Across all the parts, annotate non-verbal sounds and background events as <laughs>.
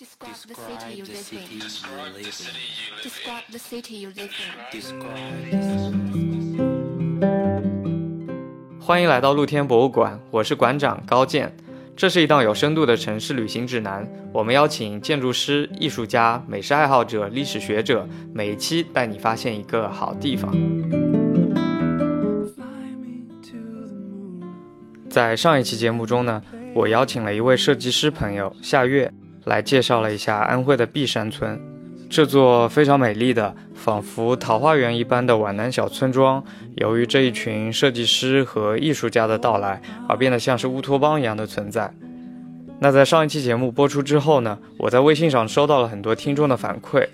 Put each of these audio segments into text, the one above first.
Describe the city you live in. Describe the city you live in. Describe. 欢迎来到露天博物馆，我是馆长高健。这是一档有深度的城市旅行指南。我们邀请建筑师、艺术家、美食爱好者、历史学者，每一期带你发现一个好地方。在上一期节目中呢，我邀请了一位设计师朋友夏月。来介绍了一下安徽的碧山村，这座非常美丽的，仿佛桃花源一般的皖南小村庄，由于这一群设计师和艺术家的到来，而变得像是乌托邦一样的存在。那在上一期节目播出之后呢，我在微信上收到了很多听众的反馈，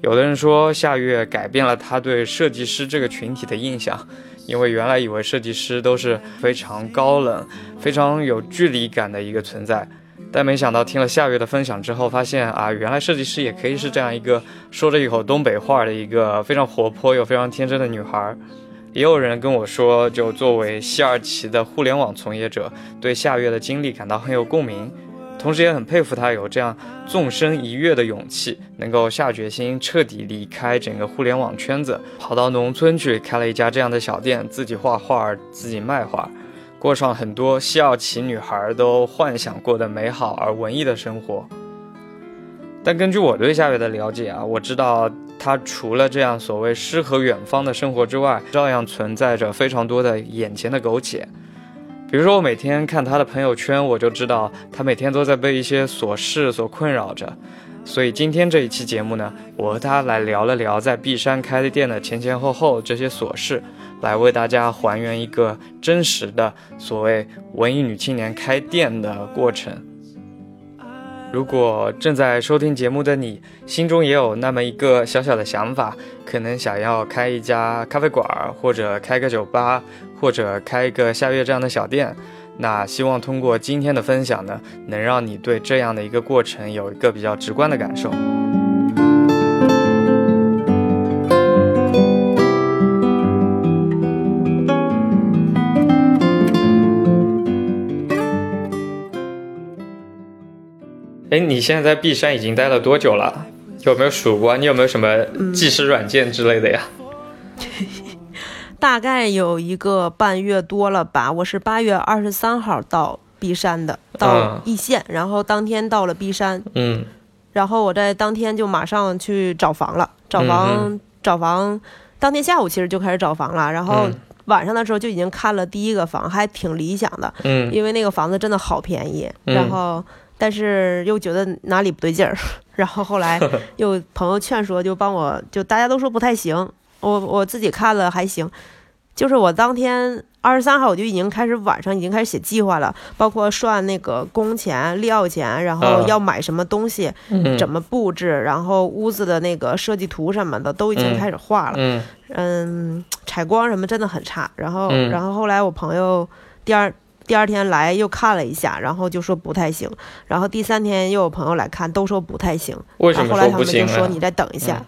有的人说夏月改变了他对设计师这个群体的印象，因为原来以为设计师都是非常高冷、非常有距离感的一个存在。但没想到听了夏月的分享之后，发现啊，原来设计师也可以是这样一个说着一口东北话的一个非常活泼又非常天真的女孩。也有人跟我说，就作为西二旗的互联网从业者，对夏月的经历感到很有共鸣，同时也很佩服她有这样纵身一跃的勇气，能够下决心彻底离开整个互联网圈子，跑到农村去开了一家这样的小店，自己画画，自己卖画。过上很多西奥奇女孩都幻想过的美好而文艺的生活，但根据我对夏月的了解啊，我知道她除了这样所谓诗和远方的生活之外，照样存在着非常多的眼前的苟且。比如说，我每天看她的朋友圈，我就知道她每天都在被一些琐事所困扰着。所以今天这一期节目呢，我和她来聊了聊在璧山开店的前前后后这些琐事。来为大家还原一个真实的所谓文艺女青年开店的过程。如果正在收听节目的你，心中也有那么一个小小的想法，可能想要开一家咖啡馆，或者开个酒吧，或者开一个夏月这样的小店，那希望通过今天的分享呢，能让你对这样的一个过程有一个比较直观的感受。哎，你现在在璧山已经待了多久了？有没有数过？你有没有什么计时软件之类的呀？<laughs> 大概有一个半月多了吧。我是八月二十三号到璧山的，到易县，然后当天到了璧山。嗯。然后我在当天就马上去找房了，找房找房，当天下午其实就开始找房了。然后晚上的时候就已经看了第一个房，还挺理想的。嗯。因为那个房子真的好便宜，然后。但是又觉得哪里不对劲儿，<laughs> 然后后来 <laughs> 又朋友劝说，就帮我就大家都说不太行，我我自己看了还行，就是我当天二十三号我就已经开始晚上已经开始写计划了，包括算那个工钱、料钱，然后要买什么东西，怎么布置，然后屋子的那个设计图什么的都已经开始画了，嗯，采光什么真的很差，然后然后后来我朋友第二。第二天来又看了一下，然后就说不太行。然后第三天又有朋友来看，都说不太行。为什么后来他们就说你再等一下。嗯，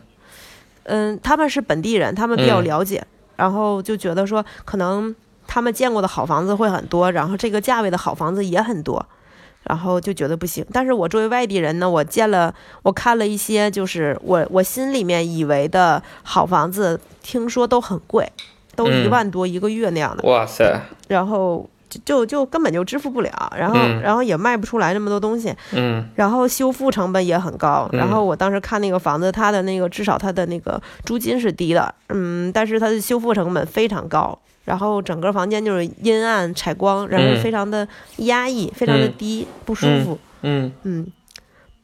他们是本地人，他们比较了解，然后就觉得说可能他们见过的好房子会很多，然后这个价位的好房子也很多，然后就觉得不行。但是我作为外地人呢，我见了，我看了一些，就是我我心里面以为的好房子，听说都很贵，都一万多一个月那样的。哇塞！然后。就就根本就支付不了，然后然后也卖不出来那么多东西，嗯，然后修复成本也很高，然后我当时看那个房子，它的那个至少它的那个租金是低的，嗯，但是它的修复成本非常高，然后整个房间就是阴暗采光，然后非常的压抑，非常的低，不舒服，嗯。嗯，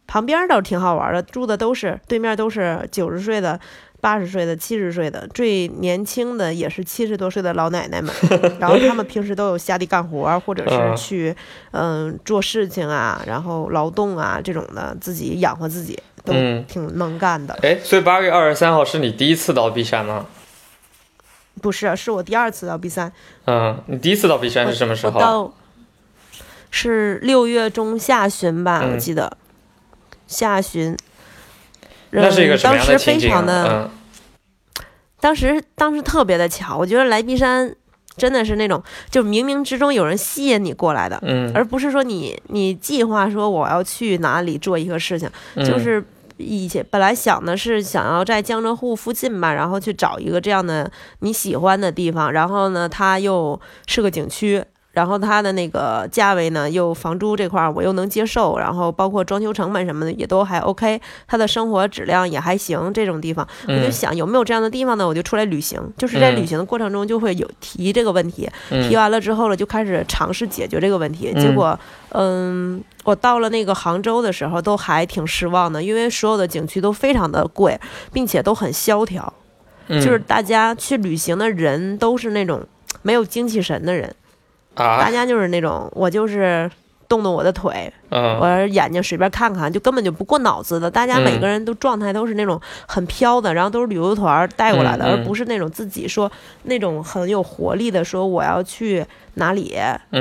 旁边倒是挺好玩的，住的都是对面都是九十岁的。八十岁的、七十岁的，最年轻的也是七十多岁的老奶奶们。然后他们平时都有下地干活，或者是去嗯做事情啊，然后劳动啊这种的，自己养活自己，都挺能干的。哎，所以八月二十三号是你第一次到璧山吗？不是，是我第二次到璧山。嗯，你第一次到璧山是什么时候？到是六月中下旬吧，我记得下旬。那是一个什么样的情景？当时当时特别的巧，我觉得来璧山真的是那种，就冥冥之中有人吸引你过来的，嗯，而不是说你你计划说我要去哪里做一个事情，就是以前本来想的是想要在江浙沪附近吧，然后去找一个这样的你喜欢的地方，然后呢，它又是个景区。然后它的那个价位呢，又房租这块儿我又能接受，然后包括装修成本什么的也都还 OK，它的生活质量也还行。这种地方，我就想有没有这样的地方呢？我就出来旅行，就是在旅行的过程中就会有提这个问题，提完了之后呢，就开始尝试解决这个问题。结果，嗯，我到了那个杭州的时候都还挺失望的，因为所有的景区都非常的贵，并且都很萧条，就是大家去旅行的人都是那种没有精气神的人。大家就是那种，我就是动动我的腿，我眼睛随便看看，就根本就不过脑子的。大家每个人都状态都是那种很飘的，然后都是旅游团带过来的，而不是那种自己说那种很有活力的，说我要去哪里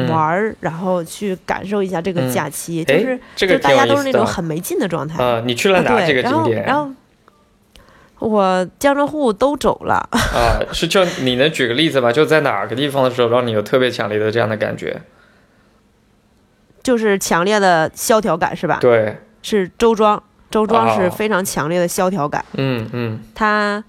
玩儿，然后去感受一下这个假期，就是就大家都是那种很没劲的状态。啊，你去了哪这个景点？然后。我江浙沪都走了 <laughs> 啊，是就你能举个例子吗？就在哪个地方的时候，让你有特别强烈的这样的感觉？就是强烈的萧条感，是吧？对，是周庄，周庄是非常强烈的萧条感。嗯嗯，他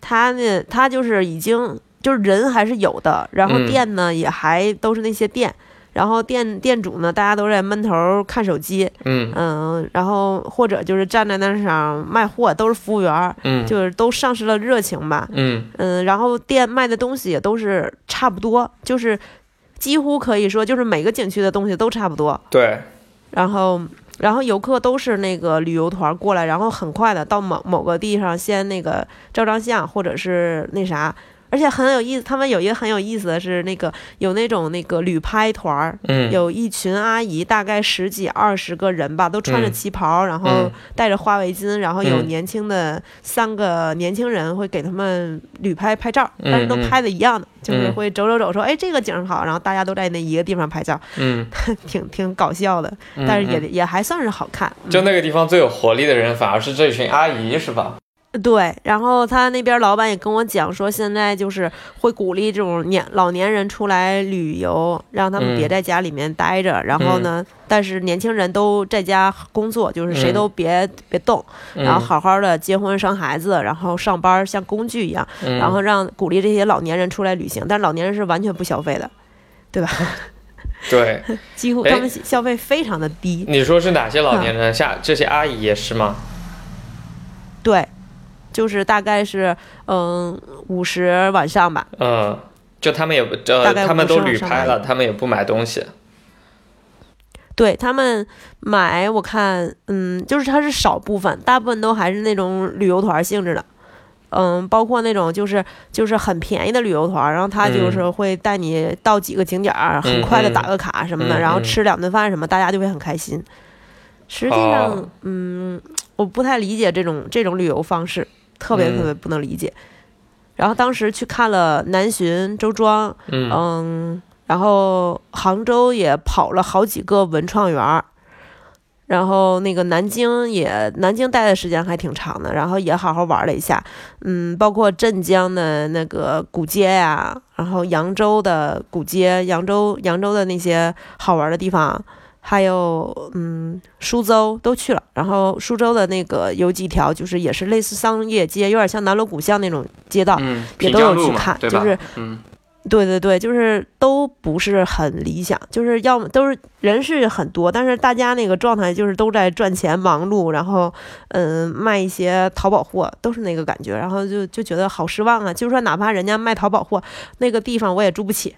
他呢，他就是已经就是人还是有的，然后店呢也还都是那些店。然后店店主呢，大家都在闷头看手机，嗯。嗯，然后或者就是站在那上卖货，都是服务员，嗯，就是都丧失了热情吧，嗯。嗯，然后店卖的东西也都是差不多，就是几乎可以说就是每个景区的东西都差不多，对，然后然后游客都是那个旅游团过来，然后很快的到某某个地方先那个照张相，或者是那啥。而且很有意思，他们有一个很有意思的是，那个有那种那个旅拍团儿，有一群阿姨，大概十几二十个人吧，都穿着旗袍，然后戴着花围巾，然后有年轻的三个年轻人会给他们旅拍拍照，但是都拍的一样的，就是会走走走，说哎这个景好，然后大家都在那一个地方拍照，嗯，<laughs> 挺挺搞笑的，但是也也还算是好看。就那个地方最有活力的人，反而是这群阿姨，是吧？对，然后他那边老板也跟我讲说，现在就是会鼓励这种年老年人出来旅游，让他们别在家里面待着。然后呢，但是年轻人都在家工作，就是谁都别别动，然后好好的结婚生孩子，然后上班像工具一样，然后让鼓励这些老年人出来旅行。但老年人是完全不消费的，对吧？对，<laughs> 几乎他们消费非常的低。你说是哪些老年人？像这些阿姨也是吗？对。就是大概是嗯五十晚上吧，嗯，就他们也不呃他们都旅拍了，他们也不买东西，对他们买我看嗯就是他是少部分，大部分都还是那种旅游团性质的，嗯，包括那种就是就是很便宜的旅游团，然后他就是会带你到几个景点儿，很快的打个卡什么的，然后吃两顿饭什么，大家就会很开心。实际上，嗯，我不太理解这种这种旅游方式。特别特别不能理解，然后当时去看了南浔、周庄，嗯，然后杭州也跑了好几个文创园然后那个南京也南京待的时间还挺长的，然后也好好玩了一下，嗯，包括镇江的那个古街呀，然后扬州的古街，扬州扬州的那些好玩的地方。还有，嗯，苏州都去了，然后苏州的那个有几条，就是也是类似商业街，有点像南锣鼓巷那种街道，也都有去看，就是，嗯，对对对，就是都不是很理想，就是要么都是人是很多，但是大家那个状态就是都在赚钱忙碌，然后，嗯，卖一些淘宝货，都是那个感觉，然后就就觉得好失望啊，就说哪怕人家卖淘宝货，那个地方我也住不起。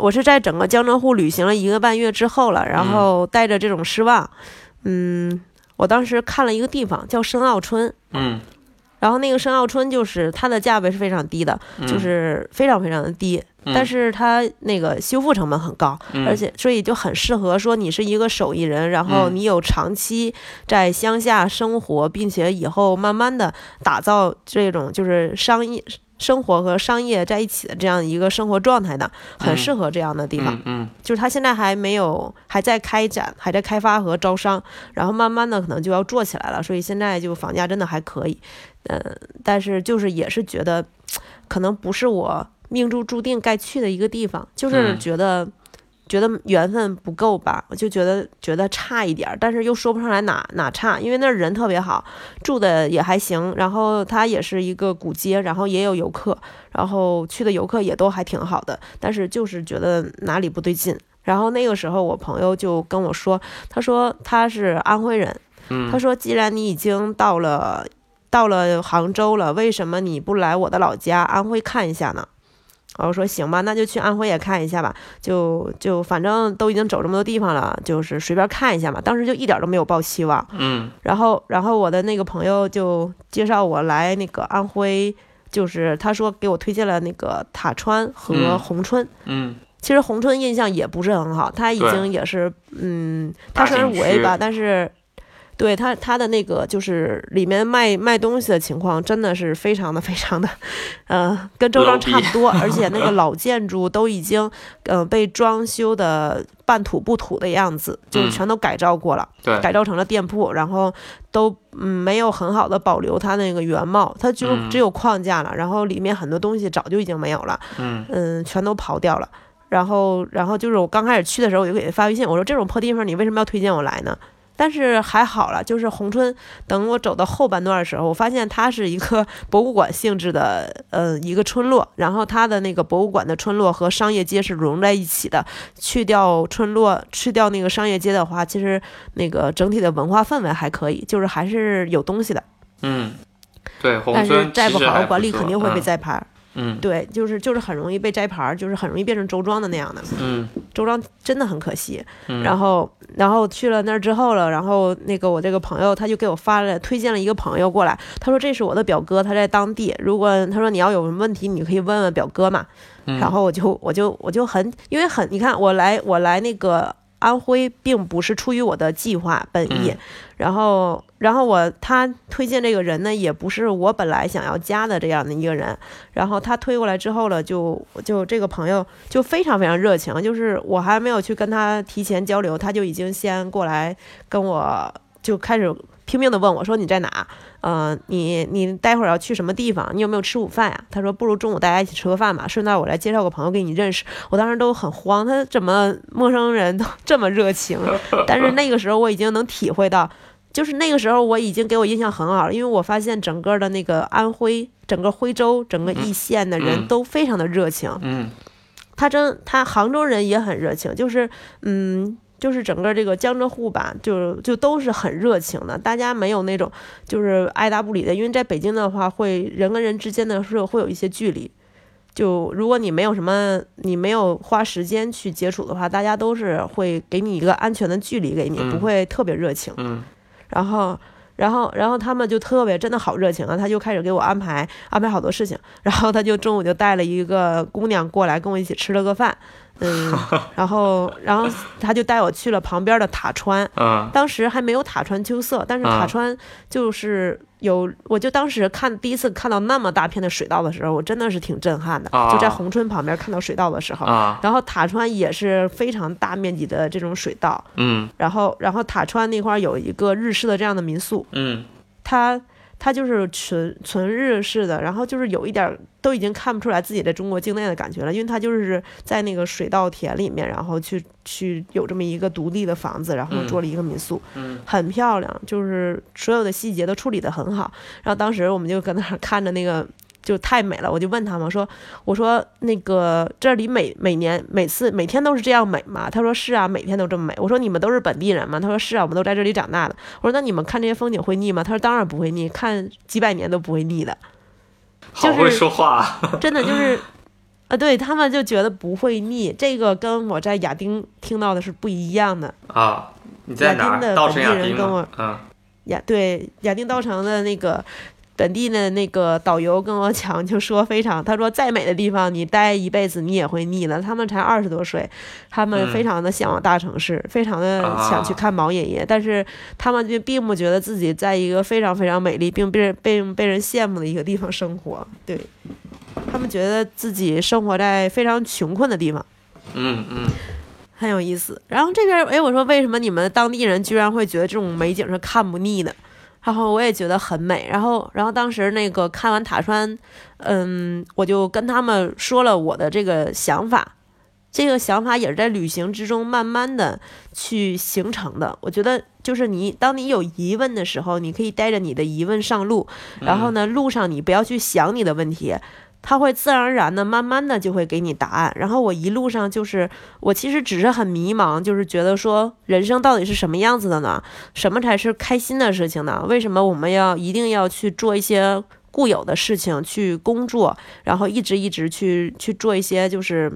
我是在整个江浙沪旅行了一个半月之后了，然后带着这种失望，嗯，我当时看了一个地方叫申奥村，嗯，然后那个申奥村就是它的价位是非常低的，就是非常非常的低，但是它那个修复成本很高，而且所以就很适合说你是一个手艺人，然后你有长期在乡下生活，并且以后慢慢的打造这种就是商业。生活和商业在一起的这样一个生活状态的，很适合这样的地方。嗯，就是它现在还没有，还在开展，还在开发和招商，然后慢慢的可能就要做起来了。所以现在就房价真的还可以，嗯，但是就是也是觉得，可能不是我命中注定该去的一个地方，就是嗯觉得、觉得缘分不够吧，我就觉得觉得差一点儿，但是又说不上来哪哪差，因为那儿人特别好，住的也还行，然后它也是一个古街，然后也有游客，然后去的游客也都还挺好的，但是就是觉得哪里不对劲。然后那个时候，我朋友就跟我说，他说他是安徽人，嗯他说既然你已经到了到了杭州了，为什么你不来我的老家安徽看一下呢？我说行吧，那就去安徽也看一下吧，就就反正都已经走这么多地方了，就是随便看一下嘛。当时就一点都没有抱希望，嗯然后然后我的那个朋友就介绍我来那个安徽，就是他说给我推荐了那个塔川和嗯宏春。嗯其实宏春印象也不是很好，他已经也是，嗯，大他虽然五 A 吧，但是对他他的那个就是里面卖卖东西的情况真的是非常的非常的，呃，跟周庄差不多，而且那个 <laughs> 老建筑都已经呃被装修的半土不土的样子，就是嗯全都改造过了，对改造成了店铺，然后都嗯没有很好的保留它那个原貌，它就嗯只有框架了，然后里面很多东西早就已经没有了。嗯嗯，全都刨掉了。然后，然后就是我刚开始去的时候，我就给他发微信，我说这种破地方你为什么要推荐我来呢？但是还好了，就是红春，等我走到后半段的时候，我发现它是一个博物馆性质的，呃，一个村落。然后它的那个博物馆的村落和商业街是融在一起的。去掉村落，去掉那个商业街的话，其实那个整体的文化氛围还可以，就是还是有东西的。嗯，对，宏但是村再不好好管理肯定会被嗯摘牌儿。嗯对，就是就是很容易被摘牌儿，就是很容易变成周庄的那样的。嗯周庄真的很可惜。嗯，然后，然后去了那儿之后了，然后那个我这个朋友他就给我发了推荐了一个朋友过来，他说这是我的表哥，他在当地，如果他说你要有什么问题，你可以问问表哥嘛。嗯然后我就我就我就很因为很你看我来我来那个安徽，并不是出于我的计划本意，嗯。然后然后我他推荐这个人呢，也不是我本来想要加的这样的一个人，然后他推过来之后了，就就这个朋友就非常非常热情，就是我还没有去跟他提前交流，他就已经先过来跟我就开始拼命的问我说你在哪？呃，你你待会儿要去什么地方？你有没有吃午饭呀？他说不如中午大家一起吃个饭吧，顺道我来介绍个朋友给你认识。我当时都很慌，他怎么陌生人都这么热情？但是那个时候我已经能体会到。就是那个时候，我已经给我印象很好了，因为我发现整个的那个安徽、整个徽州、整个易县的人嗯都非常的热情。嗯他真，他杭州人也很热情，就是，嗯，就是整个这个江浙沪吧，就就都是很热情的，大家没有那种就是爱答不理的，因为在北京的话，会人跟人之间的是会有一些距离。就如果你没有什么，你没有花时间去接触的话，大家都是会给你一个安全的距离给你，嗯不会特别热情。嗯然后，然后，然后他们就特别真的好热情啊！他就开始给我安排安排好多事情，然后他就中午就带了一个姑娘过来跟我一起吃了个饭，嗯，然后，然后他就带我去了旁边的塔川，嗯。当时还没有塔川秋色，但是塔啊川就是有，我就当时看第一次看到那么大片的水稻的时候，我真的是挺震撼的，啊。就在宏春旁边看到水稻的时候。啊。然后塔川也是非常大面积的这种水稻，嗯。然后，然后塔川那块儿有一个日式的这样的民宿，嗯。它它就是纯纯日式的，然后就是有一点儿都已经看不出来自己在中国境内的感觉了，因为它就是在那个水稻田里面，然后去去有这么一个独立的房子，然后嗯做了一个民宿，嗯很漂亮，就是所有的细节都处理得很好。然后当时我们就搁那儿看着那个。就太美了，我就问他们说：“我说那个这里每每年每次每天都是这样美吗？”他说：“是啊，每天都这么美。”我说：“你们都是本地人吗？”他说：“是啊，我们都在这里长大的。”我说：“那你们看这些风景会腻吗？”他说：“当然不会腻，看几百年都不会腻的。好会说话啊，真的就是，啊，对他们就觉得不会腻。这个跟我在亚丁听到的是不一样的。啊！你在哪儿？亚丁的稻城本地人跟我吗？嗯亚对亚丁稻城的那个本地的那个导游跟我讲，就说非常，他说再美的地方你待一辈子你也会腻的。他们才二十多岁，他们嗯非常的向往大城市，非常的想去啊看毛爷爷，但是他们就并不觉得自己在一个非常非常美丽并被人被被人羡慕的一个地方生活。对他们觉得自己生活在非常穷困的地方。嗯嗯很有意思。然后这边，哎，我说为什么你们当地人居然会觉得这种美景是看不腻的？然后我也觉得很美。然后，然后当时那个看完塔川，嗯，我就跟他们说了我的这个想法。这个想法也是在旅行之中慢慢的去形成的。我觉得就是你，当你有疑问的时候，你可以带着你的疑问上路，然后呢，路上你不要去想你的问题，他会自然而然的、慢慢的就会给你答案。然后我一路上就是，我其实只是很迷茫，就是觉得说人生到底是什么样子的呢？什么才是开心的事情呢？为什么我们要一定要去做一些固有的事情去工作，然后一直一直去去做一些就是。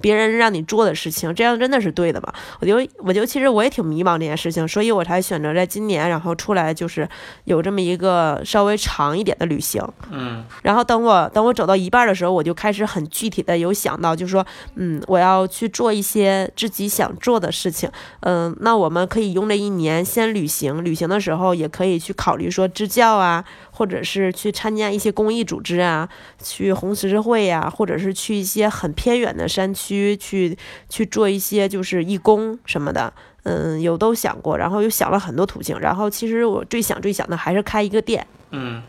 别人让你做的事情，这样真的是对的吗？我就我就其实我也挺迷茫这件事情，所以我才选择在今年，然后出来就是有这么一个稍微长一点的旅行。嗯，然后等我等我走到一半的时候，我就开始很具体的有想到，就是说，嗯，我要去做一些自己想做的事情。嗯，那我们可以用这一年先旅行，旅行的时候也可以去考虑说支教啊。或者是去参加一些公益组织啊，去红十字会呀，或者是去一些很偏远的山区去去做一些就是义工什么的，嗯，有都想过，然后又想了很多途径，然后其实我最想最想的还是开一个店，嗯，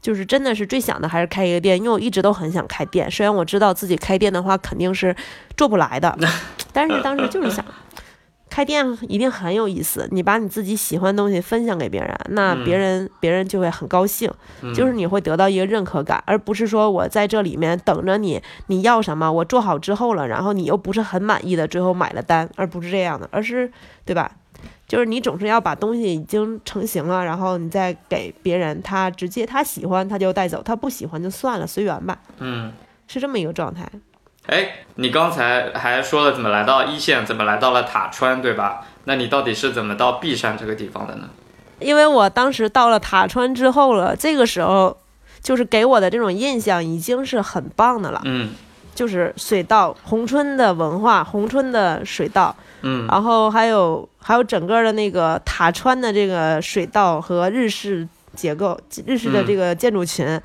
就是真的是最想的还是开一个店，因为我一直都很想开店，虽然我知道自己开店的话肯定是做不来的，<laughs> 但是当时就是想。开店一定很有意思，你把你自己喜欢的东西分享给别人，那别人别人就会很高兴，就是你会得到一个认可感，而不是说我在这里面等着你，你要什么我做好之后了，然后你又不是很满意的，最后买了单，而不是这样的，而是对吧？就是你总是要把东西已经成型了，然后你再给别人，他直接他喜欢他就带走，他不喜欢就算了，随缘吧。嗯，是这么一个状态。哎，你刚才还说了怎么来到一线，怎么来到了塔川，对吧？那你到底是怎么到璧山这个地方的呢？因为我当时到了塔川之后了，这个时候就是给我的这种印象已经是很棒的了。嗯，就是水稻宏春的文化，宏春的水稻。嗯，然后还有还有整个的那个塔川的这个水稻和日式结构，日式的这个建筑群。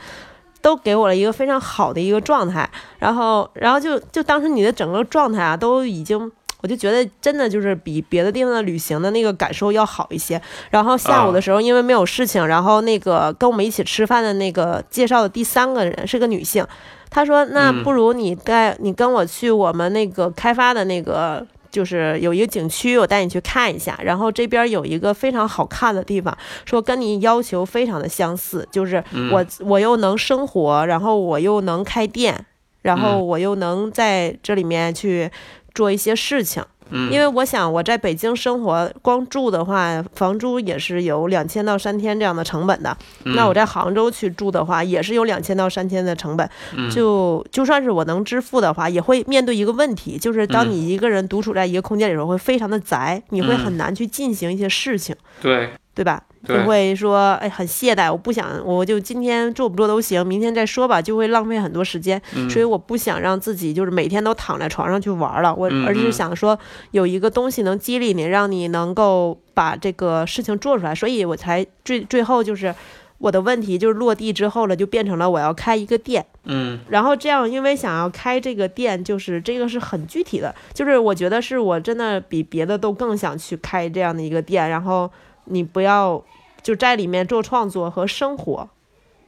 都给我了一个非常好的一个状态，然后，然后就就当时你的整个状态啊，都已经，我就觉得真的就是比别的地方的旅行的那个感受要好一些。然后下午的时候，因为没有事情，然后那个跟我们一起吃饭的那个介绍的第三个人是个女性，她说：“那不如你带你跟我去我们那个开发的那个。”就是有一个景区，我带你去看一下。然后这边有一个非常好看的地方，说跟你要求非常的相似，就是我我又能生活，然后我又能开店，然后我又能在这里面去做一些事情。因为我想我在北京生活，光住的话，房租也是有两千到三千这样的成本的。那我在杭州去住的话，也是有两千到三千的成本。就就算是我能支付的话，也会面对一个问题，就是当你一个人独处在一个空间里时候，会非常的宅，你会很难去进行一些事情。对，对吧？就会说，哎，很懈怠，我不想，我就今天做不做都行，明天再说吧，就会浪费很多时间。所以我不想让自己就是每天都躺在床上去玩了，我而是想说有一个东西能激励你，让你能够把这个事情做出来。所以我才最最后就是我的问题就是落地之后了，就变成了我要开一个店。嗯，然后这样，因为想要开这个店，就是这个是很具体的，就是我觉得是我真的比别的都更想去开这样的一个店。然后你不要。就在里面做创作和生活，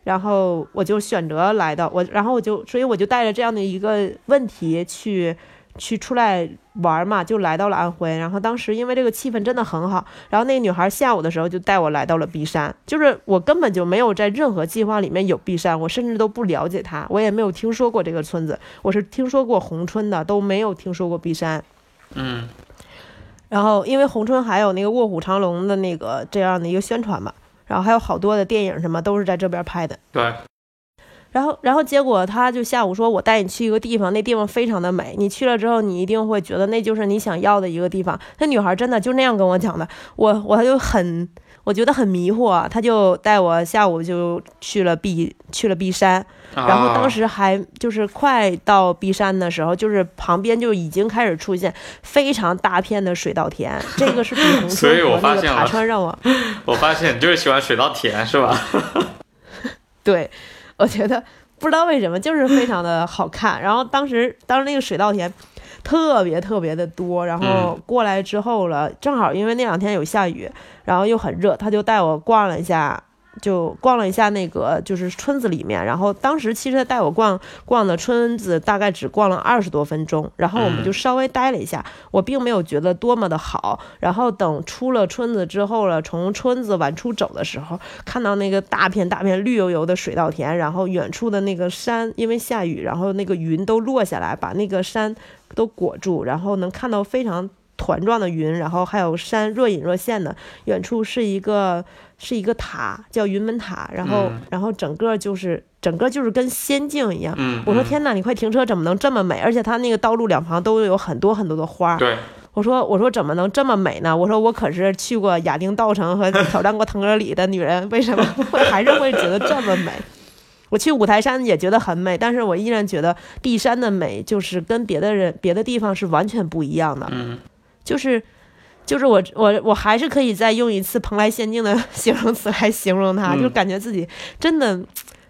然后我就选择来到我，然后我就，所以我就带着这样的一个问题去，去出来玩嘛，就来到了安徽。然后当时因为这个气氛真的很好，然后那个女孩下午的时候就带我来到了璧山，就是我根本就没有在任何计划里面有璧山，我甚至都不了解它，我也没有听说过这个村子，我是听说过宏春的，都没有听说过璧山。嗯。然后，因为红春还有那个《卧虎藏龙》的那个这样的一个宣传嘛，然后还有好多的电影什么都是在这边拍的。对。然后，然后结果他就下午说：“我带你去一个地方，那地方非常的美，你去了之后，你一定会觉得那就是你想要的一个地方。”那女孩真的就那样跟我讲的，我我就很。我觉得很迷惑，他就带我下午就去了璧去了璧山，然后当时还就是快到璧山的时候，就是旁边就已经开始出现非常大片的水稻田，<laughs> 这个是比红村和那个塔川让我，<laughs> 我发现你就是喜欢水稻田是吧？<laughs> 对，我觉得不知道为什么就是非常的好看，然后当时当时那个水稻田。特别特别的多。然后过来之后了，正好因为那两天有下雨，然后又很热，他就带我逛了一下。就逛了一下那个就是村子里面，然后当时其实带我逛逛的村子大概只逛了二十多分钟，然后我们就稍微待了一下，我并没有觉得多么的好。然后等出了村子之后了，从村子往出走的时候，看到那个大片大片绿油油的水稻田，然后远处的那个山，因为下雨，然后那个云都落下来，把那个山都裹住，然后能看到非常团状的云，然后还有山若隐若现的，远处是一个。是一个塔，叫云门塔，然后，然后整个就是整个就是跟仙境一样。我说天哪，你快停车，怎么能这么美？而且它那个道路两旁都有很多很多的花。对，我说我说怎么能这么美呢？我说我可是去过亚丁道城和挑战过腾格里的女人，为什么会还是会觉得这么美？我去五台山也觉得很美，但是我依然觉得地山的美就是跟别的人别的地方是完全不一样的。嗯，就是。就是我我我还是可以再用一次蓬莱仙境的 <laughs> 形容词来形容它，就感觉自己真的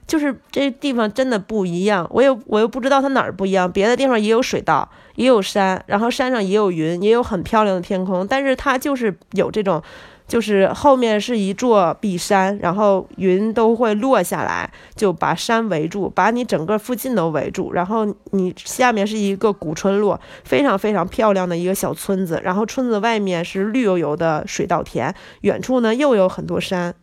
就是这地方真的不一样。我又我又不知道它哪儿不一样，别的地方也有水稻，也有山，然后山上也有云，也有很漂亮的天空，但是它就是有这种。就是后面是一座碧山，然后云都会落下来，就把山围住，把你整个附近都围住。然后你下面是一个古村落，非常非常漂亮的一个小村子。然后村子外面是绿油油的水稻田，远处呢又有很多山。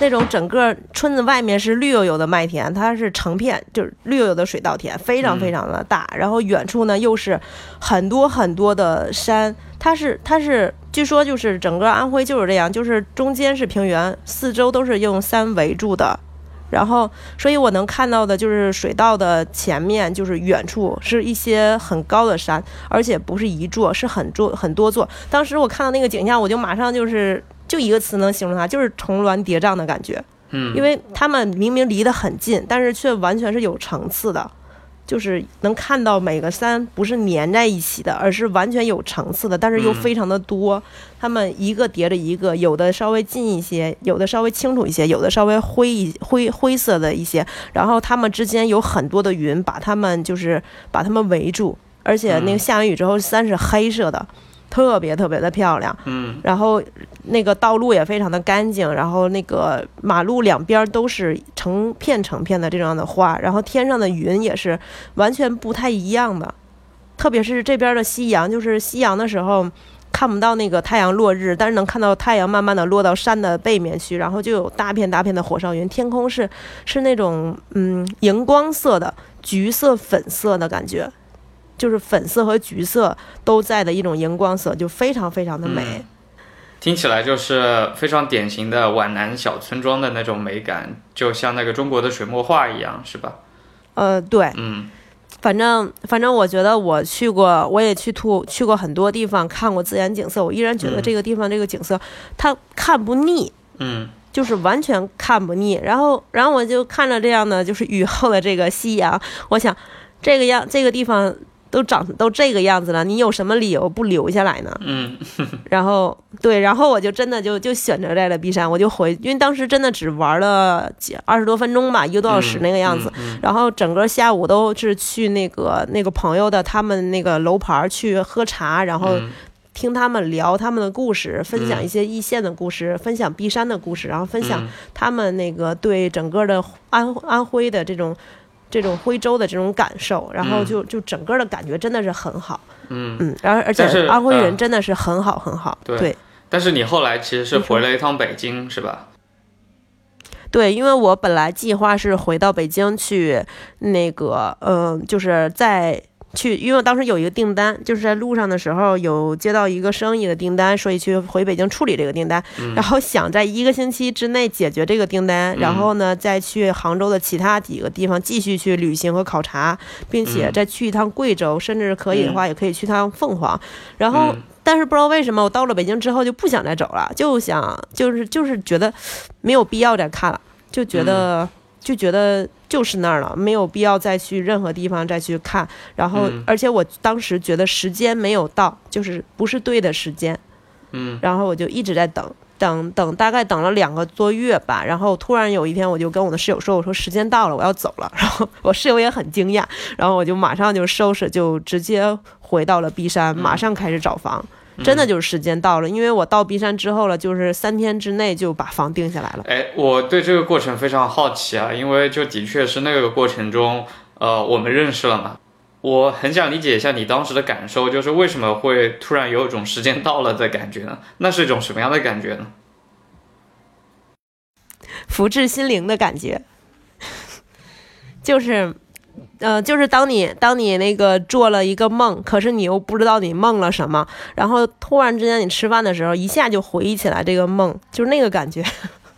那种整个村子外面是绿油油的麦田，它是成片就是绿油油的水稻田，非常非常的大。然后远处呢又是很多很多的山。它是，它是，据说就是整个安徽就是这样，就是中间是平原，四周都是用山围住的，然后，所以我能看到的就是水稻的前面，就是远处是一些很高的山，而且不是一座，是很座很多座。当时我看到那个景象，我就马上就是就一个词能形容它，就是重峦叠嶂的感觉。嗯，因为他们明明离得很近，但是却完全是有层次的。就是能看到每个山不是粘在一起的，而是完全有层次的，但是又非常的多。它们一个叠着一个，有的稍微近一些，有的稍微清楚一些，有的稍微灰一灰灰色的一些。然后它们之间有很多的云，把它们就是把它们围住，而且那个下完雨之后，山是黑色的。特别特别的漂亮，嗯，然后那个道路也非常的干净，然后那个马路两边都是成片成片的这样的花，然后天上的云也是完全不太一样的，特别是这边的夕阳，就是夕阳的时候看不到那个太阳落日，但是能看到太阳慢慢的落到山的背面去，然后就有大片大片的火烧云，天空是是那种嗯荧光色的橘色粉色的感觉。就是粉色和橘色都在的一种荧光色，就非常非常的美。听起来就是非常典型的皖南小村庄的那种美感，就像那个中国的水墨画一样，是吧？呃，对，嗯，反正反正我觉得我去过，我也去吐去过很多地方看过自然景色，我依然觉得这个地方这个景色它看不腻，嗯，就是完全看不腻。然后然后我就看着这样的就是雨后的这个夕阳，我想这个样这个地方。都长都这个样子了，你有什么理由不留下来呢？嗯，<laughs> 然后对，然后我就真的就就选择在了璧山，我就回，因为当时真的只玩了几二十多分钟吧，一个多小时那个样子。然后整个下午都是去那个那个朋友的他们那个楼盘去喝茶，然后听他们聊他们的故事，分享一些易县的故事，分享璧山的故事，然后分享他们那个对整个的安安徽的这种。这种徽州的这种感受，然后就就整个的感觉真的是很好，嗯嗯，然后而且安徽人真的是很好很好，对。但是你后来其实是回了一趟北京，是吧？对，因为我本来计划是回到北京去，那个嗯，就是在。去，因为我当时有一个订单，就是在路上的时候有接到一个生意的订单，所以去回北京处理这个订单，然后想在一个星期之内解决这个订单，然后呢再去杭州的其他几个地方继续去旅行和考察，并且再去一趟贵州，甚至可以的话也可以去趟凤凰，然后但是不知道为什么我到了北京之后就不想再走了，就想就是就是觉得没有必要再看了，就觉得。就觉得就是那儿了，没有必要再去任何地方再去看。然后，而且我当时觉得时间没有到，就是不是对的时间。嗯。然后我就一直在等，等等，大概等了两个多月吧。然后突然有一天，我就跟我的室友说：“我说时间到了，我要走了。”然后我室友也很惊讶，然后我就马上就收拾，就直接回到了璧山，马上开始找房。真的就是时间到了，因为我到璧山之后了，就是三天之内就把房定下来了。哎，我对这个过程非常好奇啊，因为就的确是那个过程中，呃，我们认识了嘛。我很想理解一下你当时的感受，就是为什么会突然有一种时间到了的感觉呢？那是一种什么样的感觉呢？福至心灵的感觉，<laughs> 就是，呃，就是当你当你那个做了一个梦，可是你又不知道你梦了什么，然后突然之间你吃饭的时候，一下就回忆起来这个梦，就是那个感觉。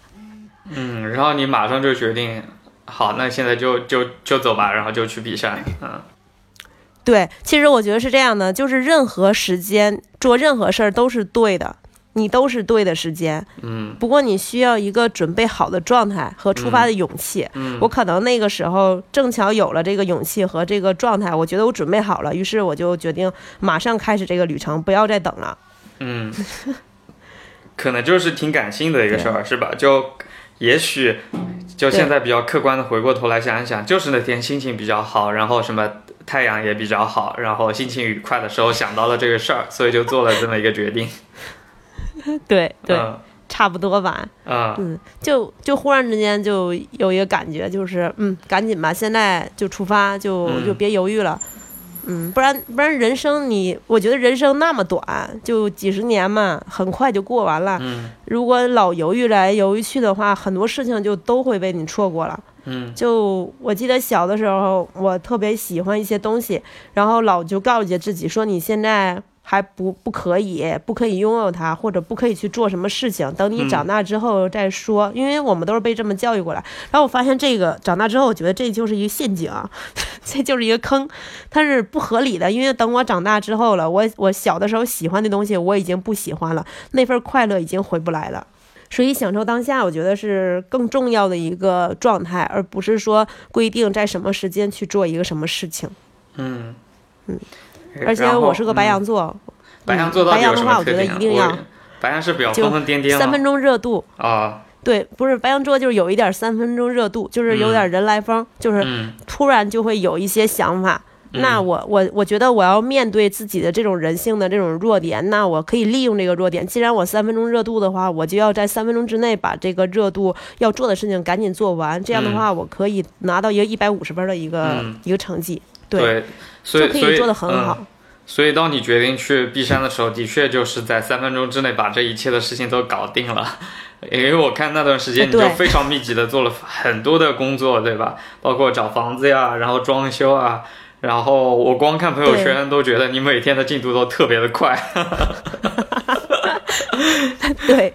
<laughs> 嗯，然后你马上就决定，好，那现在就就就走吧，然后就去比赛，嗯。对，其实我觉得是这样的，就是任何时间做任何事儿都是对的，你都是对的时间。嗯。不过你需要一个准备好的状态和出发的勇气。嗯。我可能那个时候正巧有了这个勇气和这个状态，我觉得我准备好了，于是我就决定马上开始这个旅程，不要再等了。嗯。<laughs> 可能就是挺感性的一个事儿，是吧？就也许就现在比较客观的回过头来想一想，就是那天心情比较好，然后什么。太阳也比较好，然后心情愉快的时候想到了这个事儿，所以就做了这么一个决定。<laughs> 对对，差不多吧。嗯嗯，就就忽然之间就有一个感觉，就是嗯，赶紧吧，现在就出发，就就别犹豫了。嗯，不然不然人生你，我觉得人生那么短，就几十年嘛，很快就过完了。嗯，如果老犹豫来犹豫去的话，很多事情就都会被你错过了。嗯，就我记得小的时候，我特别喜欢一些东西，然后老就告诫自己说，你现在还不不可以，不可以拥有它，或者不可以去做什么事情，等你长大之后再说。因为我们都是被这么教育过来。然后我发现这个长大之后，我觉得这就是一个陷阱啊，<laughs> 这就是一个坑，它是不合理的。因为等我长大之后了，我我小的时候喜欢的东西我已经不喜欢了，那份快乐已经回不来了。所以享受当下，我觉得是更重要的一个状态，而不是说规定在什么时间去做一个什么事情。嗯嗯，而且我是个白羊座，白羊座白羊的话，我觉得一定要白羊是比较疯疯癫癫，三分钟热度啊。对，不是白羊座，就是有一点三分钟热度，就是有点人来疯，就是突然就会有一些想法。那我我我觉得我要面对自己的这种人性的这种弱点，那我可以利用这个弱点。既然我三分钟热度的话，我就要在三分钟之内把这个热度要做的事情赶紧做完。这样的话，我可以拿到一个一百五十分的一个一个成绩。对，所以所以做的很好。所以当你决定去璧山的时候，的确就是在三分钟之内把这一切的事情都搞定了。<laughs> 因为我看那段时间你就非常密集的做了很多的工作，对吧？包括找房子呀，然后装修啊。然后我光看朋友圈都觉得你每天的进度都特别的快。对，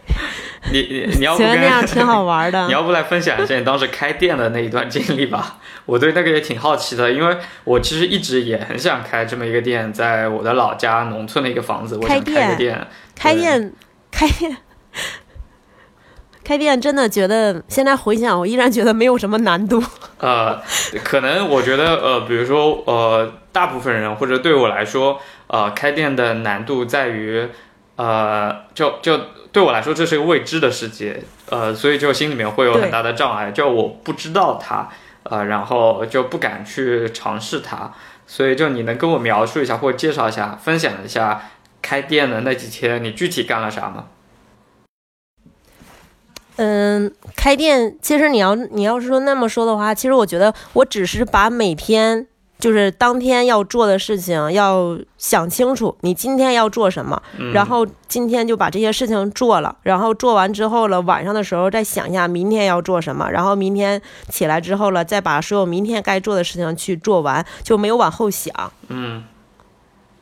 你你你要不那样挺好玩的。<laughs> 你要不来分享一下你当时开店的那一段经历吧？我对那个也挺好奇的，因为我其实一直也很想开这么一个店，在我的老家农村的一个房子，我想开个店。开店，开店。开店真的觉得，现在回想，我依然觉得没有什么难度。呃，可能我觉得，呃，比如说，呃，大部分人或者对我来说，呃，开店的难度在于，呃，就就对我来说，这是一个未知的世界，呃，所以就心里面会有很大的障碍，就我不知道它，呃，然后就不敢去尝试它，所以就你能跟我描述一下，或者介绍一下，分享一下开店的那几天你具体干了啥吗？嗯，开店其实你要你要是说那么说的话，其实我觉得我只是把每天就是当天要做的事情要想清楚，你今天要做什么，然后今天就把这些事情做了，然后做完之后了，晚上的时候再想一下明天要做什么，然后明天起来之后了，再把所有明天该做的事情去做完，就没有往后想，嗯，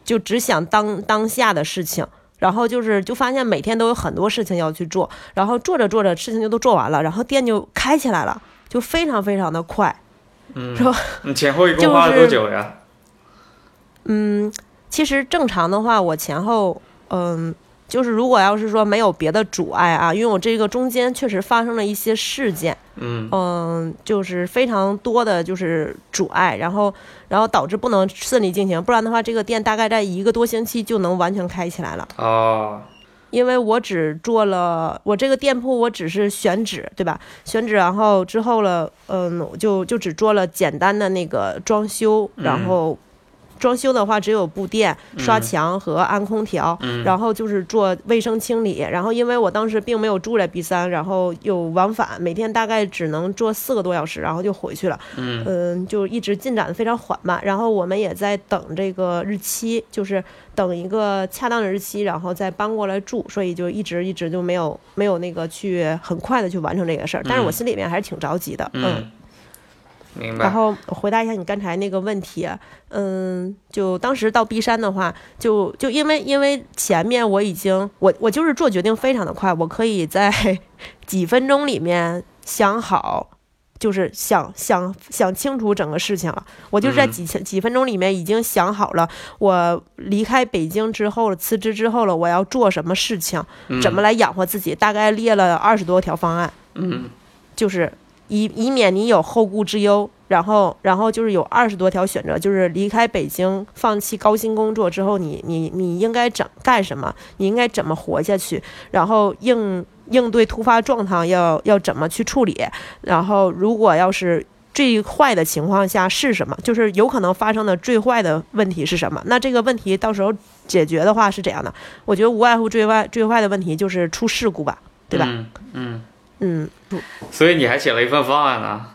就只想当当下的事情。然后就是，就发现每天都有很多事情要去做，然后做着做着事情就都做完了，然后店就开起来了，就非常非常的快，嗯，是吧？你前后一共花了多久呀？嗯，其实正常的话，我前后，嗯。就是如果要是说没有别的阻碍啊，因为我这个中间确实发生了一些事件，嗯嗯，就是非常多的就是阻碍，然后然后导致不能顺利进行，不然的话这个店大概在一个多星期就能完全开起来了。哦，因为我只做了我这个店铺，我只是选址，对吧？选址，然后之后了，嗯，就就只做了简单的那个装修，然后。装修的话，只有布垫、刷墙和安空调，然后就是做卫生清理。然后因为我当时并没有住在 B 三，然后又往返，每天大概只能做四个多小时，然后就回去了。嗯，就一直进展的非常缓慢。然后我们也在等这个日期，就是等一个恰当的日期，然后再搬过来住。所以就一直一直就没有没有那个去很快的去完成这个事儿。但是我心里面还是挺着急的。嗯。然后我回答一下你刚才那个问题，嗯，就当时到 B 山的话，就就因为因为前面我已经我我就是做决定非常的快，我可以在 <laughs> 几分钟里面想好，就是想想想清楚整个事情了。我就是在几几分钟里面已经想好了，我离开北京之后了，辞职之后了，我要做什么事情，怎么来养活自己，大概列了二十多条方案。嗯，就是。以以免你有后顾之忧，然后然后就是有二十多条选择，就是离开北京，放弃高薪工作之后，你你你应该怎干什么？你应该怎么活下去？然后应应对突发状况要要怎么去处理？然后如果要是最坏的情况下是什么？就是有可能发生的最坏的问题是什么？那这个问题到时候解决的话是怎样的？我觉得无外乎最坏最坏的问题就是出事故吧，对吧？嗯。嗯，不，所以你还写了一份方案呢？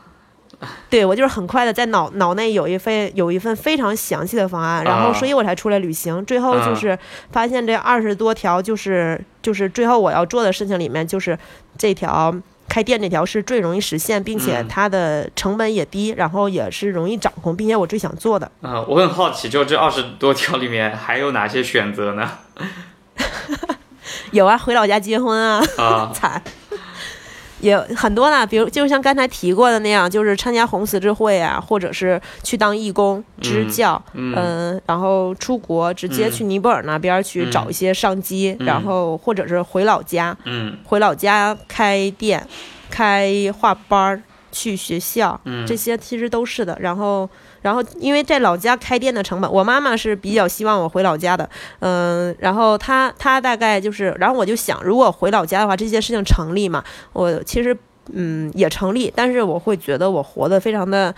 对，我就是很快的在脑脑内有一份有一份非常详细的方案，然后所以我才出来旅行。最后就是发现这二十多条，就是就是最后我要做的事情里面，就是这条开店这条是最容易实现，并且它的成本也低，然后也是容易掌控，并且我最想做的。啊，我很好奇，就这二十多条里面还有哪些选择呢？<laughs> 有啊，回老家结婚啊，啊，<laughs> 惨。也很多呢，比如就像刚才提过的那样，就是参加红十字会啊，或者是去当义工支教，嗯，然后出国直接去尼泊尔那边去找一些商机，然后或者是回老家，嗯，回老家开店、开画班、去学校，这些其实都是的，然后。然后，因为在老家开店的成本，我妈妈是比较希望我回老家的，嗯，然后她她大概就是，然后我就想，如果回老家的话，这些事情成立嘛？我其实嗯也成立，但是我会觉得我活得非常的。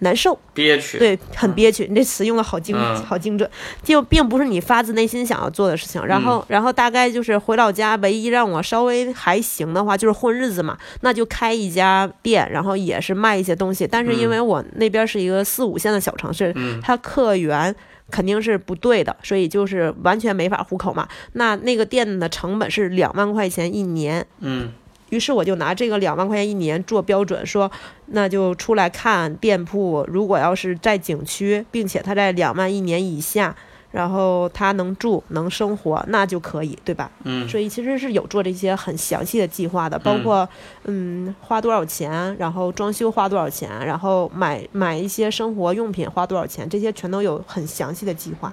难受，憋屈，对，很憋屈。你这词用的好精，好精准，就并不是你发自内心想要做的事情。然后，然后大概就是回老家，唯一让我稍微还行的话，就是混日子嘛，那就开一家店，然后也是卖一些东西。但是因为我那边是一个四五线的小城市，它客源肯定是不对的，所以就是完全没法糊口嘛。那那个店的成本是两万块钱一年，嗯。于是我就拿这个两万块钱一年做标准，说那就出来看店铺。如果要是在景区，并且他在两万一年以下，然后他能住能生活，那就可以，对吧？嗯。所以其实是有做这些很详细的计划的，包括嗯花多少钱，然后装修花多少钱，然后买买一些生活用品花多少钱，这些全都有很详细的计划。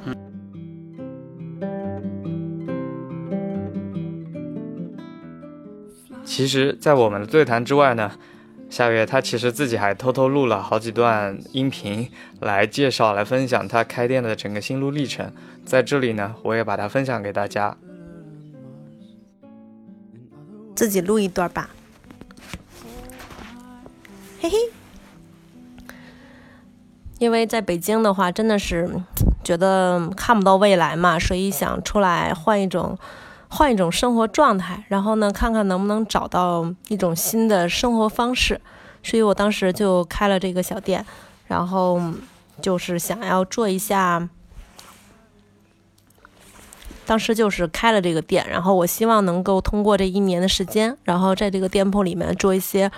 其实，在我们的对谈之外呢，夏月他其实自己还偷偷录了好几段音频来介绍、来分享他开店的整个心路历程。在这里呢，我也把它分享给大家。自己录一段吧，嘿嘿。因为在北京的话，真的是觉得看不到未来嘛，所以想出来换一种。换一种生活状态，然后呢，看看能不能找到一种新的生活方式。所以我当时就开了这个小店，然后就是想要做一下。当时就是开了这个店，然后我希望能够通过这一年的时间，然后在这个店铺里面做一些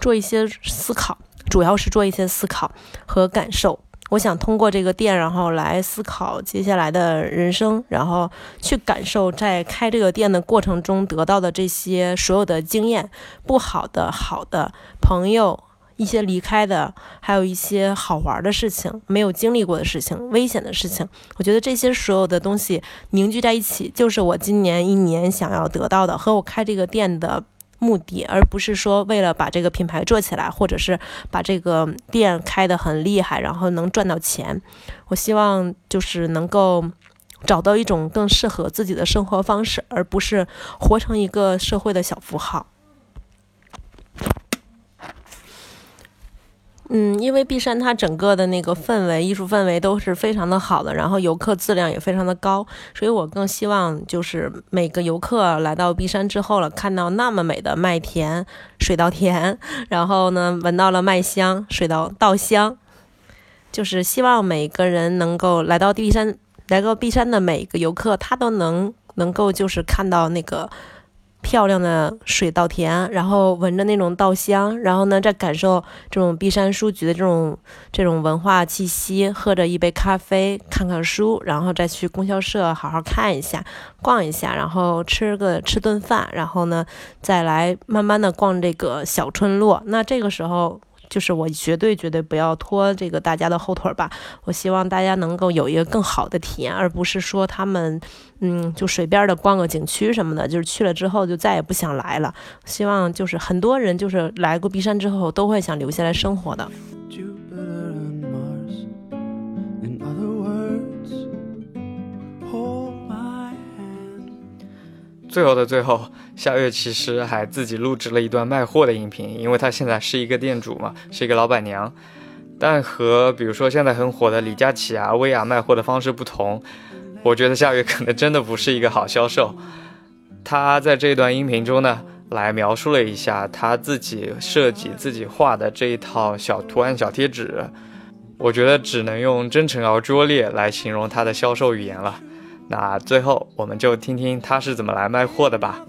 做一些思考，主要是做一些思考和感受。我想通过这个店，然后来思考接下来的人生，然后去感受在开这个店的过程中得到的这些所有的经验，不好的、好的朋友，一些离开的，还有一些好玩的事情，没有经历过的事情，危险的事情。我觉得这些所有的东西凝聚在一起，就是我今年一年想要得到的，和我开这个店的。目的，而不是说为了把这个品牌做起来，或者是把这个店开得很厉害，然后能赚到钱。我希望就是能够找到一种更适合自己的生活方式，而不是活成一个社会的小符号。嗯，因为璧山它整个的那个氛围、艺术氛围都是非常的好的，然后游客质量也非常的高，所以我更希望就是每个游客来到璧山之后了，看到那么美的麦田、水稻田，<laughs> 然后呢闻到了麦香、水稻稻香，就是希望每个人能够来到璧山，来到璧山的每个游客，他都能能够就是看到那个。漂亮的水稻田，然后闻着那种稻香，然后呢，再感受这种碧山书局的这种这种文化气息，喝着一杯咖啡，看看书，然后再去供销社好好看一下，逛一下，然后吃个吃顿饭，然后呢，再来慢慢的逛这个小村落。那这个时候。就是我绝对绝对不要拖这个大家的后腿吧，我希望大家能够有一个更好的体验，而不是说他们，嗯，就随便的逛个景区什么的，就是去了之后就再也不想来了。希望就是很多人就是来过璧山之后都会想留下来生活的。最后的最后，夏月其实还自己录制了一段卖货的音频，因为他现在是一个店主嘛，是一个老板娘。但和比如说现在很火的李佳琦啊、薇娅卖货的方式不同，我觉得夏月可能真的不是一个好销售。他在这段音频中呢，来描述了一下他自己设计、自己画的这一套小图案小贴纸，我觉得只能用真诚而拙劣来形容他的销售语言了。那最后，我们就听听他是怎么来卖货的吧。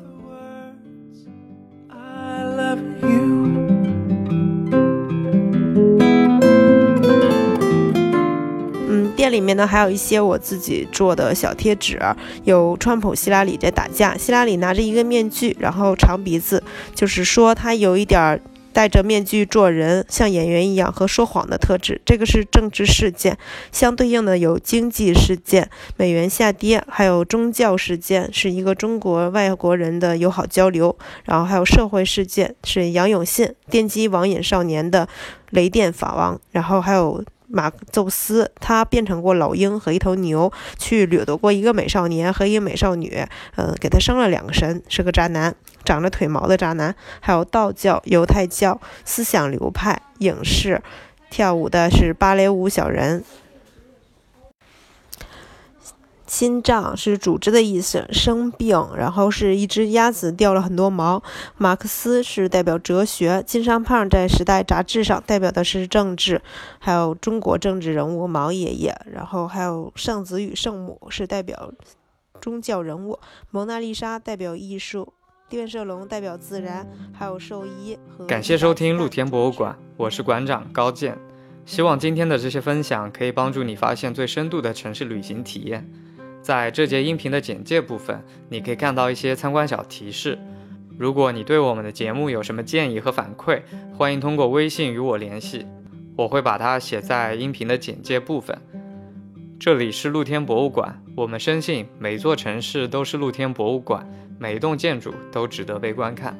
嗯，店里面呢还有一些我自己做的小贴纸，有川普希拉里在打架，希拉里拿着一个面具，然后长鼻子，就是说他有一点。戴着面具做人，像演员一样和说谎的特质，这个是政治事件。相对应的有经济事件，美元下跌，还有宗教事件，是一个中国外国人的友好交流。然后还有社会事件，是杨永信电击网瘾少年的雷电法王。然后还有。马宙斯，他变成过老鹰和一头牛，去掠夺过一个美少年和一个美少女，嗯，给他生了两个神，是个渣男，长着腿毛的渣男。还有道教、犹太教思想流派，影视，跳舞的是芭蕾舞小人。心脏是组织的意思，生病，然后是一只鸭子掉了很多毛。马克思是代表哲学，金商胖在《时代》杂志上代表的是政治，还有中国政治人物毛爷爷，然后还有圣子与圣母是代表宗教人物，蒙娜丽莎代表艺术，变色龙代表自然，还有兽医。感谢收听露天博物馆，我是馆长高健，希望今天的这些分享可以帮助你发现最深度的城市旅行体验。在这节音频的简介部分，你可以看到一些参观小提示。如果你对我们的节目有什么建议和反馈，欢迎通过微信与我联系，我会把它写在音频的简介部分。这里是露天博物馆，我们深信每座城市都是露天博物馆，每一栋建筑都值得被观看。